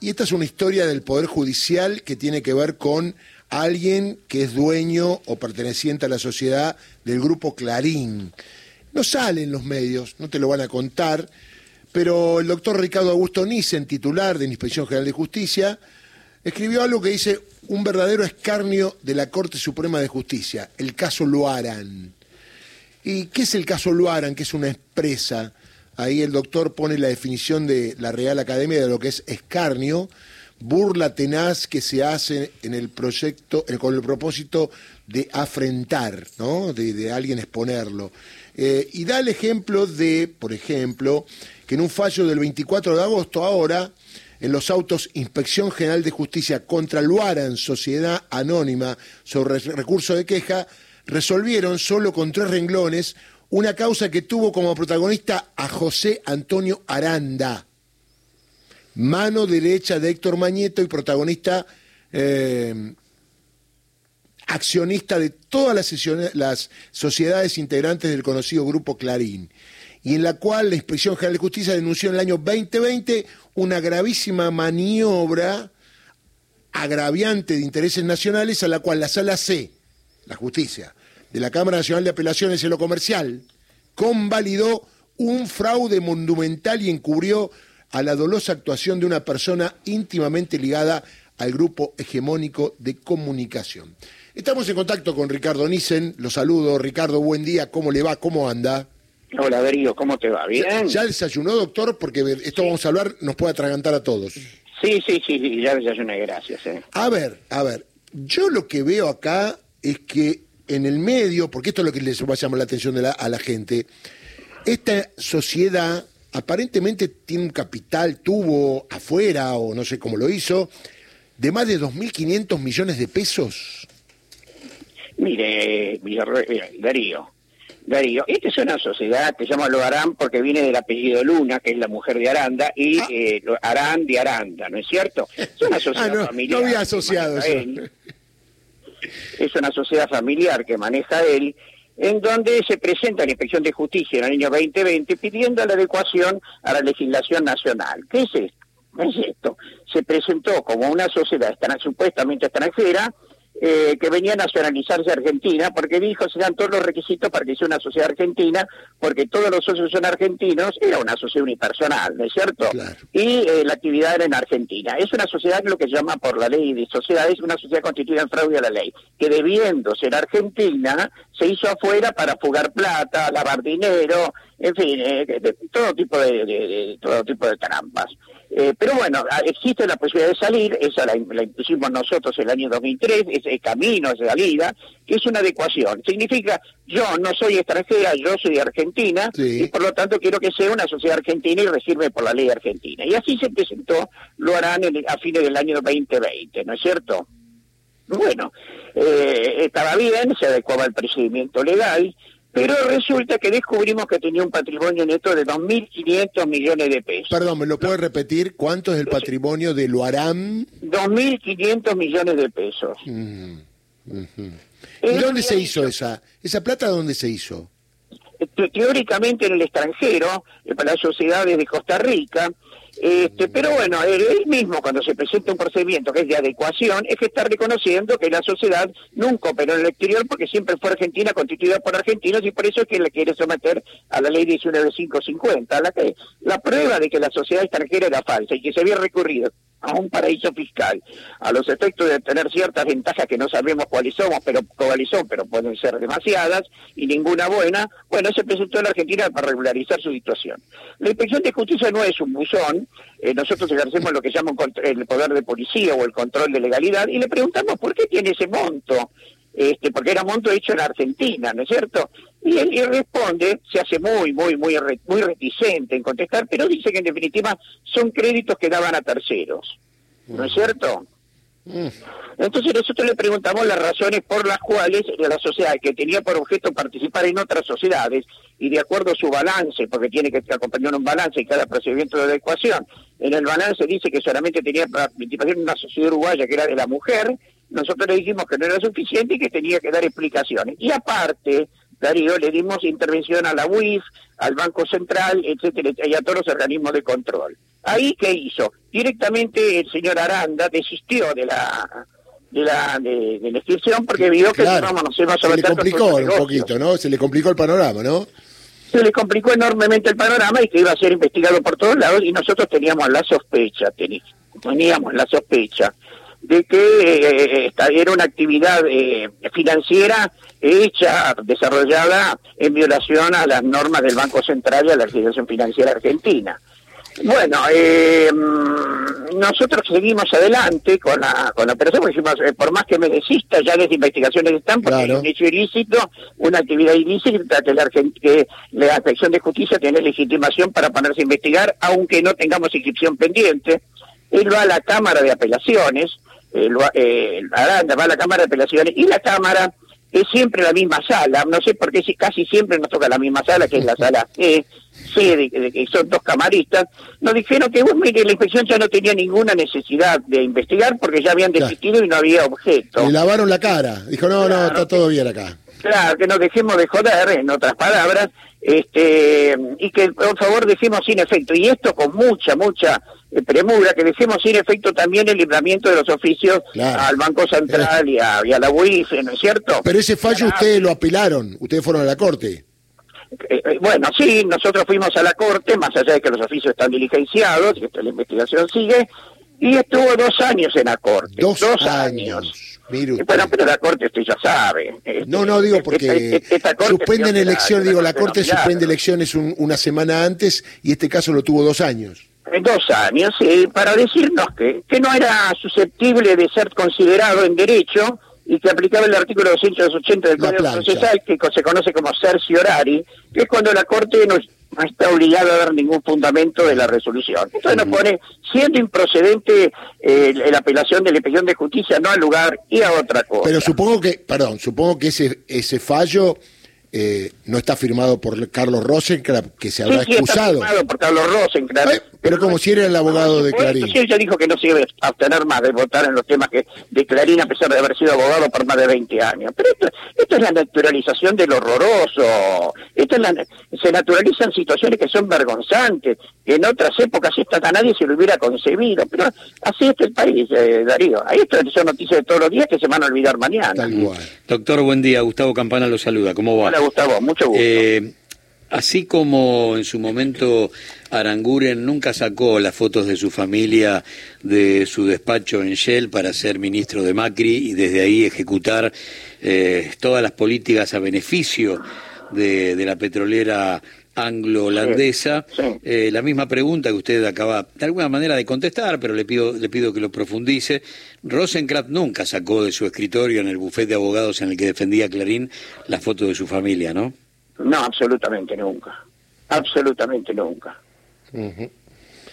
Y esta es una historia del Poder Judicial que tiene que ver con alguien que es dueño o perteneciente a la sociedad del grupo Clarín. No sale en los medios, no te lo van a contar, pero el doctor Ricardo Augusto Nissen, titular de la Inspección General de Justicia, escribió algo que dice un verdadero escarnio de la Corte Suprema de Justicia, el caso Luaran. ¿Y qué es el caso Luaran? Que es una expresa. Ahí el doctor pone la definición de la Real Academia de lo que es escarnio, burla tenaz que se hace en el proyecto, con el propósito de afrentar, ¿no? de, alguien exponerlo. Eh, y da el ejemplo de, por ejemplo, que en un fallo del 24 de agosto ahora, en los autos Inspección General de Justicia contra Luaran, Sociedad Anónima, sobre recurso de queja, resolvieron solo con tres renglones una causa que tuvo como protagonista a José Antonio Aranda, mano derecha de Héctor Mañeto y protagonista eh, accionista de todas las, las, sociedades integrantes del conocido grupo Clarín, y en la cual la Inspección General de Justicia denunció en el año 2020 una gravísima maniobra agraviante de intereses nacionales a la cual la Sala C, la justicia, de la Cámara Nacional de Apelaciones en lo comercial, convalidó un fraude monumental y encubrió a la dolosa actuación de una persona íntimamente ligada al grupo hegemónico de comunicación. Estamos en contacto con Ricardo Nissen, lo saludo. Ricardo, buen día, ¿cómo le va? ¿Cómo anda? Hola, Darío, ¿cómo te va? ¿Bien? ¿Ya desayunó, doctor? Porque esto vamos a hablar, nos puede atragantar a todos. Sí, sí, sí, ya desayuné, gracias. Eh. A ver, a ver, yo lo que veo acá es que en el medio, porque esto es lo que les va a llamar la atención a la gente, esta sociedad aparentemente tiene un capital, tuvo afuera, o no sé cómo lo hizo, de más de 2.500 millones de pesos. Mire, Darío, Darío, esta es una sociedad que se llama Loarán porque viene del apellido Luna, que es la mujer de Aranda, y ah. eh, Arán de Aranda, ¿no es cierto? Es una sociedad ah, familiar. No había asociado eso es una sociedad familiar que maneja él, en donde se presenta la Inspección de Justicia en el año 2020 pidiendo la adecuación a la legislación nacional. ¿Qué es esto? es esto? Se presentó como una sociedad supuestamente extranjera, eh, que venía a nacionalizarse Argentina, porque dijo se dan todos los requisitos para que sea una sociedad argentina, porque todos los socios son argentinos, era una sociedad unipersonal, ¿no es cierto? Y eh, la actividad era en Argentina. Es una sociedad lo que se llama por la ley de sociedades, una sociedad constituida en fraude a la ley, que debiendo ser argentina, se hizo afuera para fugar plata, lavar dinero, en fin, eh, todo tipo de, todo tipo de trampas. Eh, pero bueno, existe la posibilidad de salir, esa la, la impusimos nosotros el año 2003, ese camino de salida, que es una adecuación. Significa, yo no soy extranjera, yo soy argentina, y por lo tanto quiero que sea una sociedad argentina y recibirme por la ley argentina. Y así se presentó, lo harán a fines del año 2020, ¿no es cierto? Bueno, eh, estaba bien, se adecuaba al procedimiento legal, pero resulta que descubrimos que tenía un patrimonio neto de 2.500 millones de pesos. Perdón, ¿me lo puede repetir? ¿Cuánto es el patrimonio de Luaram? 2.500 millones de pesos. Mm, ¿Y dónde se hizo esa? ¿Esa plata dónde se hizo? Teóricamente en el extranjero, para las sociedades de Costa Rica, este, pero bueno, él mismo cuando se presenta un procedimiento que es de adecuación, es que está reconociendo que la sociedad nunca operó en el exterior porque siempre fue argentina, constituida por argentinos, y por eso es que le quiere someter a la ley 19550, la, que, la prueba de que la sociedad extranjera era falsa y que se había recurrido a un paraíso fiscal, a los efectos de tener ciertas ventajas que no sabemos cuáles somos, pero cuáles son, pero pueden ser demasiadas y ninguna buena, bueno, se presentó en la Argentina para regularizar su situación. La Inspección de Justicia no es un buzón, eh, nosotros ejercemos lo que llaman el poder de policía o el control de legalidad y le preguntamos por qué tiene ese monto, este, porque era monto hecho en Argentina, ¿no es cierto? Y él responde, se hace muy, muy, muy, muy reticente en contestar, pero dice que en definitiva son créditos que daban a terceros, ¿no es cierto? Entonces nosotros le preguntamos las razones por las cuales la sociedad que tenía por objeto participar en otras sociedades y de acuerdo a su balance, porque tiene que acompañar un balance y cada procedimiento de adecuación, en el balance dice que solamente tenía participación en una sociedad uruguaya que era de la mujer, nosotros le dijimos que no era suficiente y que tenía que dar explicaciones. Y aparte, Darío, le dimos intervención a la UIF, al Banco Central, etcétera, y a todos los organismos de control. Ahí, ¿qué hizo? Directamente el señor Aranda desistió de la de la, de, la inscripción porque vio que vamos, nos íbamos a Se le complicó un poquito, ¿no? Se le complicó el panorama, ¿no? Se le complicó enormemente el panorama y que iba a ser investigado por todos lados y nosotros teníamos la sospecha, teníamos la sospecha de que eh, esta era una actividad eh, financiera hecha, desarrollada en violación a las normas del Banco Central y a la legislación financiera argentina. Bueno, eh, mm, nosotros seguimos adelante con la, con la operación, porque eh, por más que me desista, ya las investigaciones están, porque es un hecho ilícito, una actividad ilícita que la, que la Inspección de Justicia tiene legitimación para ponerse a investigar, aunque no tengamos inscripción pendiente. Él va a la Cámara de Apelaciones, él va, eh, Aranda va a la Cámara de Apelaciones, y la Cámara es siempre la misma sala, no sé por qué si casi siempre nos toca la misma sala, que es la sala E, C, de, que son dos camaristas, nos dijeron que, bueno, mire, la inspección ya no tenía ninguna necesidad de investigar porque ya habían desistido y no había objeto. Le lavaron la cara, dijo, no, no, está todo bien acá. Claro, que nos dejemos de joder, en otras palabras, este y que por favor dejemos sin efecto, y esto con mucha, mucha eh, premura, que dejemos sin efecto también el libramiento de los oficios al Banco Central y a, la UIF, ¿no es cierto? Pero ese fallo ustedes lo apelaron, ustedes fueron a la Corte. Eh, eh, bueno, sí, nosotros fuimos a la Corte, más allá de que los oficios están diligenciados, y la investigación sigue, y estuvo dos años en la Corte. Dos, años bueno, pero la Corte usted ya sabe. Este, no, no, digo porque suspenden elecciones, digo, la Corte suspende elecciones una semana antes y este caso lo tuvo dos años. Dos años, sí, para decirnos que, que no era susceptible de ser considerado en derecho y que aplicaba el artículo 280 del Código Procesal, que se conoce como cerciorari, que es cuando la Corte no está obligado a dar ningún fundamento de la resolución. Entonces nos pone, siendo improcedente eh, la apelación de la inspección de justicia, no al lugar y a otra cosa. Pero supongo que, perdón, supongo que ese, ese fallo eh, no está firmado por Carlos Rosenkrantz, que se habrá sí, excusado. Está firmado por Carlos Rosenkrantz. pero como si era el abogado de Clarín. Sí, ella dijo que no se iba a abstener más de votar en los temas que de Clarín, a pesar de haber sido abogado por más de 20 años. Pero esto, esto es la naturalización del horroroso. Esto es la, se naturalizan situaciones que son vergonzantes, que en otras épocas esta a nadie se lo hubiera concebido. Pero así es el país, eh, Darío. Ahí esto son noticias de todos los días que se van a olvidar mañana. Doctor, buen día. Gustavo Campana lo saluda. ¿Cómo va? Gustavo, mucho gusto. Eh, así como en su momento Aranguren nunca sacó las fotos de su familia de su despacho en Shell para ser ministro de Macri y desde ahí ejecutar eh, todas las políticas a beneficio de, la petrolera anglo-holandesa. Eh, la misma pregunta que usted acaba de alguna manera de contestar, pero le pido, le pido que lo profundice. Rosenkrantz nunca sacó de su escritorio en el bufete de abogados en el que defendía Clarín la foto de su familia, ¿no? No, absolutamente nunca. Absolutamente nunca.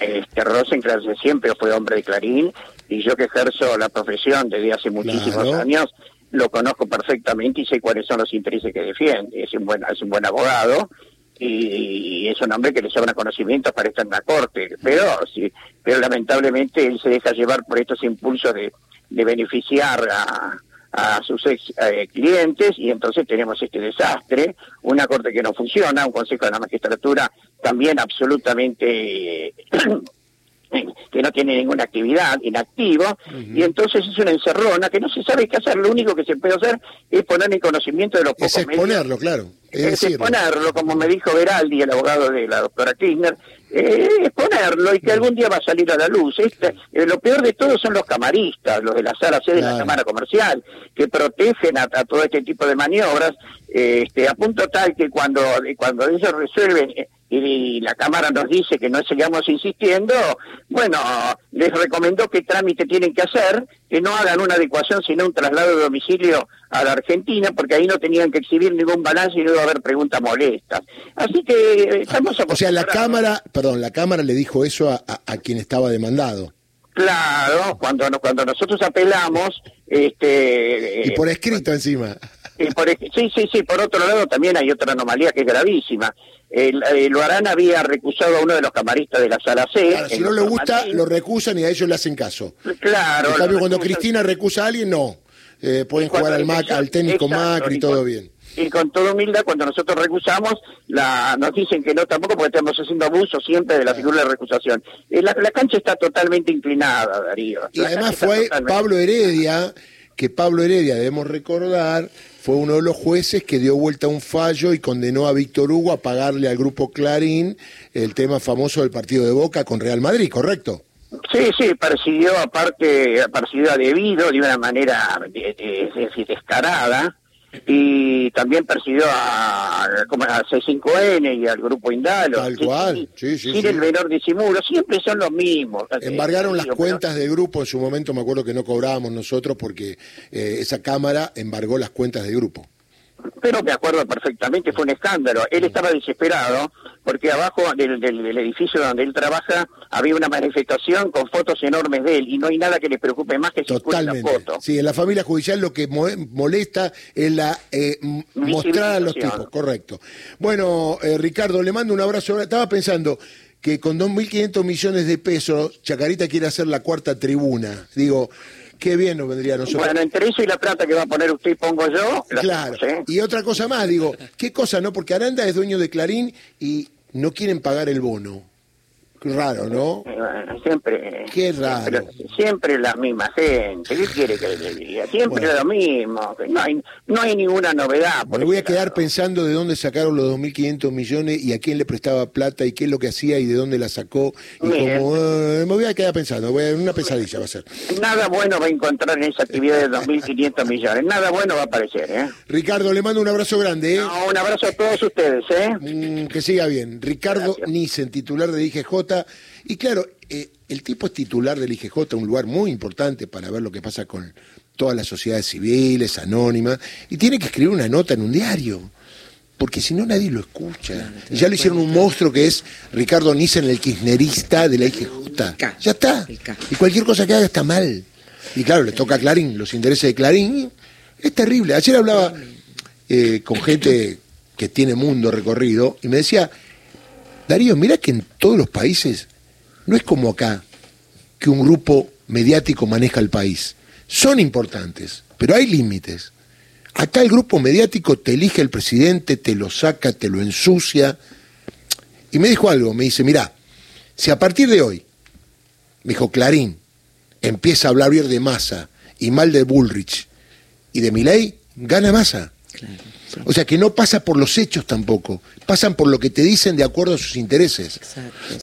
Este Rosenkrantz siempre fue hombre de Clarín y yo que ejerzo la profesión desde hace muchísimos años lo conozco perfectamente y sé cuáles son los intereses que defiende. Es un buen, es un buen abogado y, es un hombre que le sobra conocimientos para estar en la corte, pero sí, pero lamentablemente él se deja llevar por estos impulsos de, beneficiar a, a sus ex eh, clientes y entonces tenemos este desastre, una corte que no funciona, un consejo de la magistratura también absolutamente que no tiene ninguna actividad, inactivo, y entonces es una encerrona que no se sabe qué hacer, lo único que se puede hacer es poner en conocimiento de los pocos Es exponerlo, claro. Es, exponerlo, como me dijo Veraldi, el abogado de la doctora Kirchner, eh, exponerlo y que algún día va a salir a la luz. Este, eh, lo peor de todo son los camaristas, los de la sala C de la Cámara Comercial, que protegen a, todo este tipo de maniobras, este, a punto tal que cuando, cuando ellos resuelven y la Cámara nos dice que no sigamos insistiendo, bueno, les recomendó qué trámite tienen que hacer, que no hagan una adecuación, sino un traslado de domicilio a la Argentina, porque ahí no tenían que exhibir ningún balance y no iba a haber preguntas molestas. Así que eh, estamos O sea, la Cámara, perdón, la Cámara le dijo eso a, a, quien estaba demandado. Claro, cuando, cuando nosotros apelamos... este Y por escrito encima. Y por, sí, sí, sí, por otro lado también hay otra anomalía que es gravísima el, Loarán había recusado a uno de los camaristas de la sala C. si no le gusta, lo recusan y a ellos le hacen caso. Claro. En cambio, cuando Cristina recusa a alguien, no. Eh, pueden jugar al, Mac, al técnico Macri y todo bien. y con toda humildad, cuando nosotros recusamos, la, nos dicen que no tampoco porque estamos haciendo abuso siempre de la figura de recusación. Eh, La, la cancha está totalmente inclinada, Darío. Y además fue Pablo Heredia, que Pablo Heredia, debemos recordar, fue uno de los jueces que dio vuelta a un fallo y condenó a Víctor Hugo a pagarle al grupo Clarín el tema famoso del partido de Boca con Real Madrid, ¿correcto? Sí, sí, persiguió aparte, persiguió a debido de una manera, de- de- es decir, descarada, y también persiguió a, a C5N y al grupo Indalo. Tal Sí, cual, sí, Sin el menor disimulo, siempre son los mismos. Embargaron las cuentas de grupo, en su momento me acuerdo que no cobrábamos nosotros porque eh, esa Cámara embargó las cuentas de grupo. Pero me acuerdo perfectamente, fue un escándalo. Él estaba desesperado porque abajo del, del- del edificio donde él trabaja había una manifestación con fotos enormes de él y no hay nada que le preocupe más que circule la Totalmente. foto. Sí, en la familia judicial lo que mo- molesta es la eh, mostrar a los tipos, correcto. Bueno, eh, Ricardo, le mando un abrazo. Estaba pensando que con 2.500 millones de pesos, Chacarita quiere hacer la cuarta tribuna. Digo, qué bien nos vendría a nosotros. Bueno, entre eso y la plata que va a poner usted y pongo yo, la Claro. Y otra cosa más, digo, ¿qué cosa no? Porque Aranda es dueño de Clarín y no quieren pagar el bono. Raro, ¿no? Eh, siempre, Qué raro. Siempre, siempre la misma gente. ¿Qué quiere que le diga? Siempre Bueno. lo mismo. No hay, no hay ninguna novedad. Me voy a quedar lado. pensando de dónde sacaron los 2.500 millones y a quién le prestaba plata y qué es lo que hacía y de dónde la sacó. Y como, eh, me voy a quedar pensando, voy a- una pesadilla va a ser. Nada bueno va a encontrar en esa actividad de 2.500 millones. Nada bueno va a aparecer, ¿eh? Ricardo, le mando un abrazo grande. ¿eh? No, un abrazo a todos ustedes, ¿eh? Mm, que siga bien. Ricardo Gracias. Nissen, titular del IGJ. Y claro, eh, el tipo es titular del IGJ, un lugar muy importante para ver lo que pasa con todas las sociedades civiles, anónimas, y tiene que escribir una nota en un diario. Porque si no nadie lo escucha. Y ya lo hicieron un monstruo que es Ricardo Nissen, el kirchnerista de la IGJ. K. Ya está. Y cualquier cosa que haga está mal. Y claro, le toca a Clarín, los intereses de Clarín. Es terrible. Ayer hablaba eh, con gente que tiene mundo recorrido y me decía, Darío, mira que en todos los países no es como acá, que un grupo mediático maneja el país. Son importantes, pero hay límites. Acá el grupo mediático te elige el presidente, te lo saca, te lo ensucia. Y me dijo algo, me dice, mira, si a partir de hoy, me dijo Clarín, empieza a hablar bien de Massa y mal de Bullrich y de Milei, gana Massa. O sea que no pasa por los hechos tampoco, pasan por lo que te dicen de acuerdo a sus intereses. Exacto.